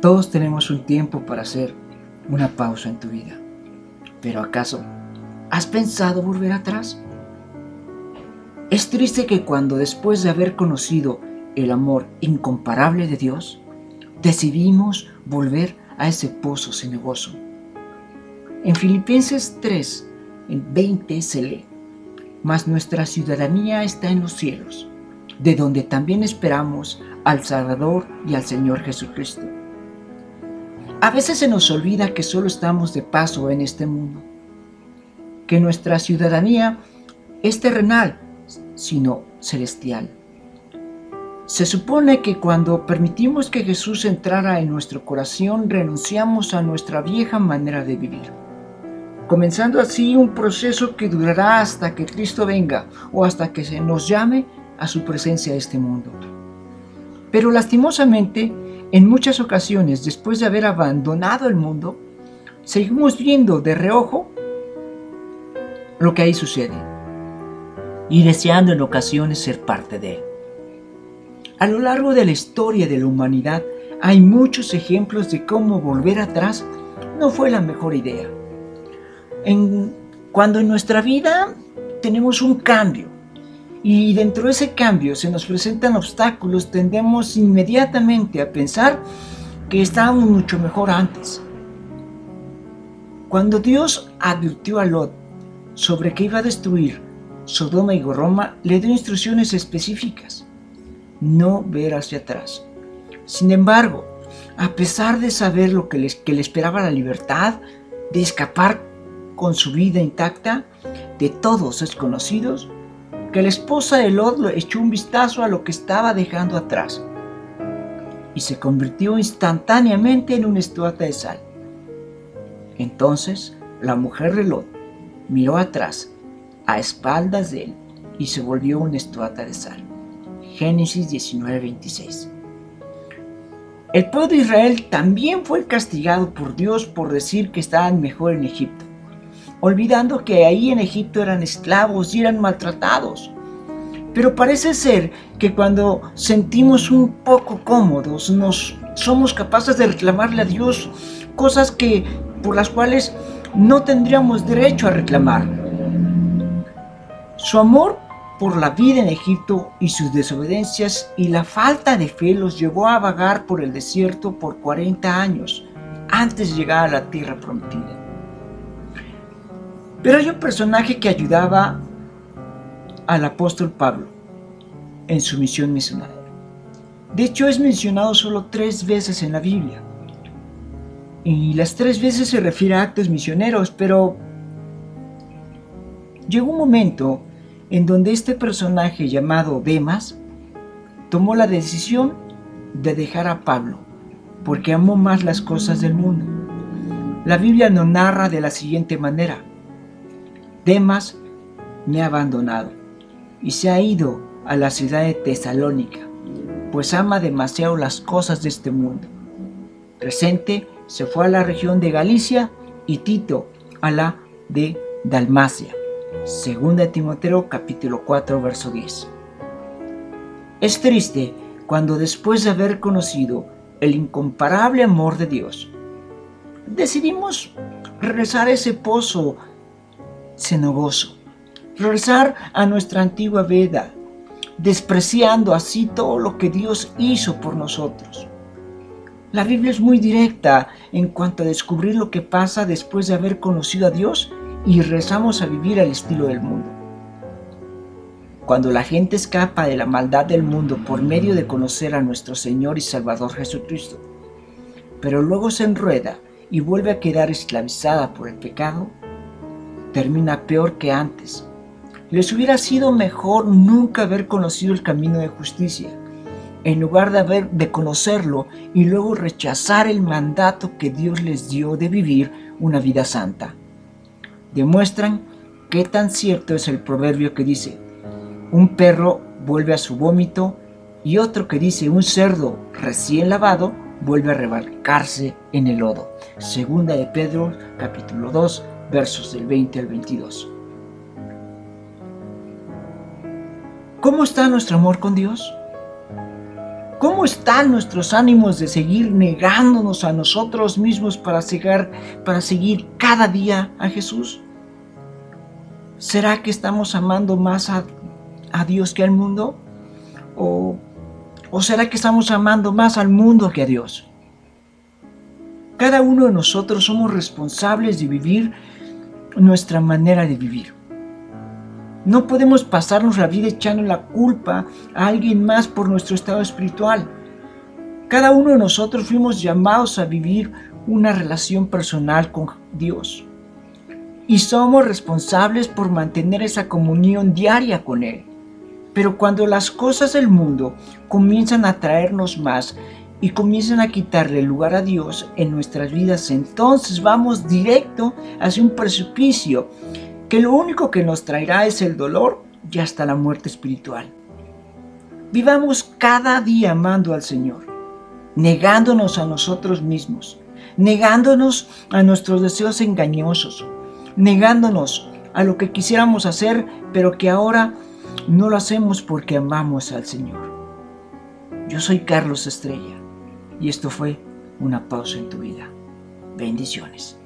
Todos tenemos un tiempo para hacer una pausa en tu vida. Pero ¿acaso has pensado volver atrás? Es triste que cuando después de haber conocido el amor incomparable de Dios, decidimos volver a ese pozo cenagoso. En Filipenses 3, en 20 se lee, mas nuestra ciudadanía está en los cielos, de donde también esperamos al Salvador y al Señor Jesucristo. A veces se nos olvida que solo estamos de paso en este mundo, que nuestra ciudadanía es terrenal, sino celestial. Se supone que cuando permitimos que Jesús entrara en nuestro corazón, renunciamos a nuestra vieja manera de vivir, comenzando así un proceso que durará hasta que Cristo venga o hasta que se nos llame a su presencia a este mundo. Pero lastimosamente, en muchas ocasiones, después de haber abandonado el mundo, seguimos viendo de reojo lo que ahí sucede y deseando en ocasiones ser parte de él. A lo largo de la historia de la humanidad hay muchos ejemplos de cómo volver atrás no fue la mejor idea. cuando en nuestra vida tenemos un cambio y dentro de ese cambio se nos presentan obstáculos, tendemos inmediatamente a pensar que estábamos mucho mejor antes. Cuando Dios advirtió a Lot sobre que iba a destruir Sodoma y Goroma, le dio instrucciones específicas no ver hacia atrás. Sin embargo, a pesar de saber lo que, que le esperaba la libertad, de escapar con su vida intacta de todos desconocidos, que la esposa de Lot echó un vistazo a lo que estaba dejando atrás y se convirtió instantáneamente en una estuata de sal. Entonces la mujer de Lot miró atrás, a espaldas de él, y se volvió una estuata de sal. Génesis 19:26. El pueblo de Israel también fue castigado por Dios por decir que estaban mejor en Egipto, olvidando que ahí en Egipto eran esclavos y eran maltratados. Pero parece ser que cuando sentimos un poco cómodos, nos somos capaces de reclamarle a Dios cosas que por las cuales no tendríamos derecho a reclamar. Su amor por la vida en Egipto y sus desobediencias y la falta de fe los llevó a vagar por el desierto por 40 años antes de llegar a la tierra prometida. Pero hay un personaje que ayudaba al apóstol Pablo en su misión misionera. De hecho, es mencionado solo tres veces en la Biblia. Y las tres veces se refiere a actos misioneros, pero llegó un momento en donde este personaje llamado Demas tomó la decisión de dejar a Pablo, porque amó más las cosas del mundo. La Biblia nos narra de la siguiente manera. Demas me ha abandonado y se ha ido a la ciudad de Tesalónica, pues ama demasiado las cosas de este mundo. Presente se fue a la región de Galicia y Tito a la de Dalmacia. Segunda Timoteo capítulo 4 verso 10. Es triste cuando después de haber conocido el incomparable amor de Dios, decidimos regresar a ese pozo cenogoso, regresar a nuestra antigua veda, despreciando así todo lo que Dios hizo por nosotros. La Biblia es muy directa en cuanto a descubrir lo que pasa después de haber conocido a Dios y rezamos a vivir al estilo del mundo. Cuando la gente escapa de la maldad del mundo por medio de conocer a nuestro Señor y Salvador Jesucristo, pero luego se enrueda y vuelve a quedar esclavizada por el pecado, termina peor que antes. Les hubiera sido mejor nunca haber conocido el camino de justicia, en lugar de haber de conocerlo y luego rechazar el mandato que Dios les dio de vivir una vida santa demuestran qué tan cierto es el proverbio que dice, un perro vuelve a su vómito y otro que dice, un cerdo recién lavado vuelve a rebarcarse en el lodo. Segunda de Pedro capítulo 2 versos del 20 al 22. ¿Cómo está nuestro amor con Dios? ¿Cómo están nuestros ánimos de seguir negándonos a nosotros mismos para para seguir cada día a Jesús? ¿Será que estamos amando más a, a Dios que al mundo? ¿O, ¿O será que estamos amando más al mundo que a Dios? Cada uno de nosotros somos responsables de vivir nuestra manera de vivir. No podemos pasarnos la vida echando la culpa a alguien más por nuestro estado espiritual. Cada uno de nosotros fuimos llamados a vivir una relación personal con Dios. Y somos responsables por mantener esa comunión diaria con Él. Pero cuando las cosas del mundo comienzan a traernos más y comienzan a quitarle lugar a Dios en nuestras vidas, entonces vamos directo hacia un precipicio que lo único que nos traerá es el dolor y hasta la muerte espiritual. Vivamos cada día amando al Señor, negándonos a nosotros mismos, negándonos a nuestros deseos engañosos, negándonos a lo que quisiéramos hacer, pero que ahora no lo hacemos porque amamos al Señor. Yo soy Carlos Estrella y esto fue una pausa en tu vida. Bendiciones.